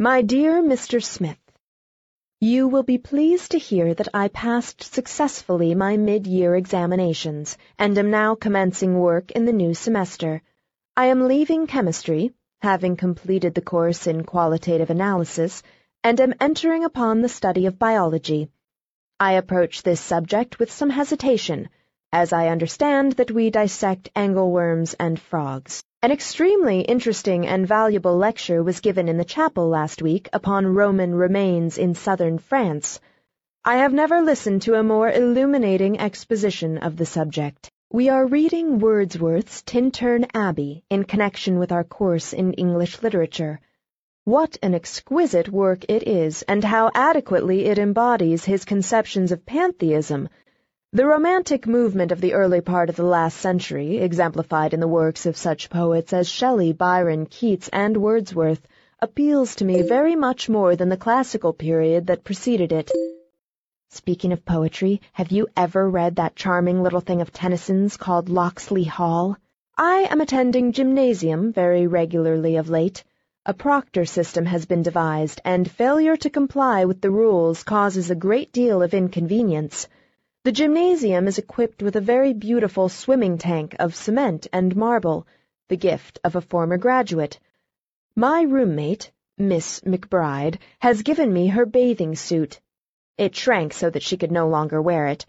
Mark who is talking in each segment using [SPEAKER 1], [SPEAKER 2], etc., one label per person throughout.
[SPEAKER 1] My dear Mr. Smith, You will be pleased to hear that I passed successfully my mid-year examinations, and am now commencing work in the new semester. I am leaving chemistry, having completed the course in qualitative analysis, and am entering upon the study of biology. I approach this subject with some hesitation, as I understand that we dissect angleworms and frogs. An extremely interesting and valuable lecture was given in the chapel last week upon Roman remains in southern France. I have never listened to a more illuminating exposition of the subject. We are reading Wordsworth's Tintern Abbey in connection with our course in English literature. What an exquisite work it is, and how adequately it embodies his conceptions of pantheism, the romantic movement of the early part of the last century, exemplified in the works of such poets as Shelley, Byron, Keats, and Wordsworth, appeals to me very much more than the classical period that preceded it. Speaking of poetry, have you ever read that charming little thing of Tennyson's called Locksley Hall? I am attending gymnasium very regularly of late. A proctor system has been devised, and failure to comply with the rules causes a great deal of inconvenience. The gymnasium is equipped with a very beautiful swimming tank of cement and marble, the gift of a former graduate. My roommate, Miss McBride, has given me her bathing suit. It shrank so that she could no longer wear it,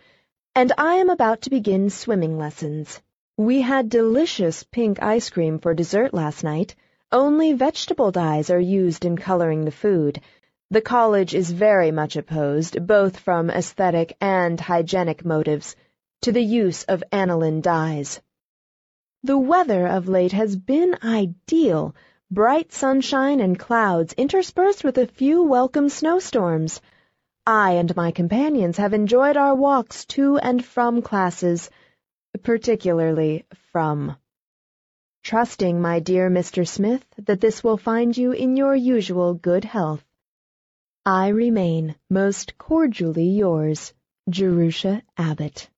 [SPEAKER 1] and I am about to begin swimming lessons. We had delicious pink ice cream for dessert last night. Only vegetable dyes are used in coloring the food. The college is very much opposed, both from aesthetic and hygienic motives, to the use of aniline dyes. The weather of late has been ideal, bright sunshine and clouds interspersed with a few welcome snowstorms. I and my companions have enjoyed our walks to and from classes, particularly from. Trusting, my dear Mr. Smith, that this will find you in your usual good health. I remain, most cordially yours, Jerusha Abbott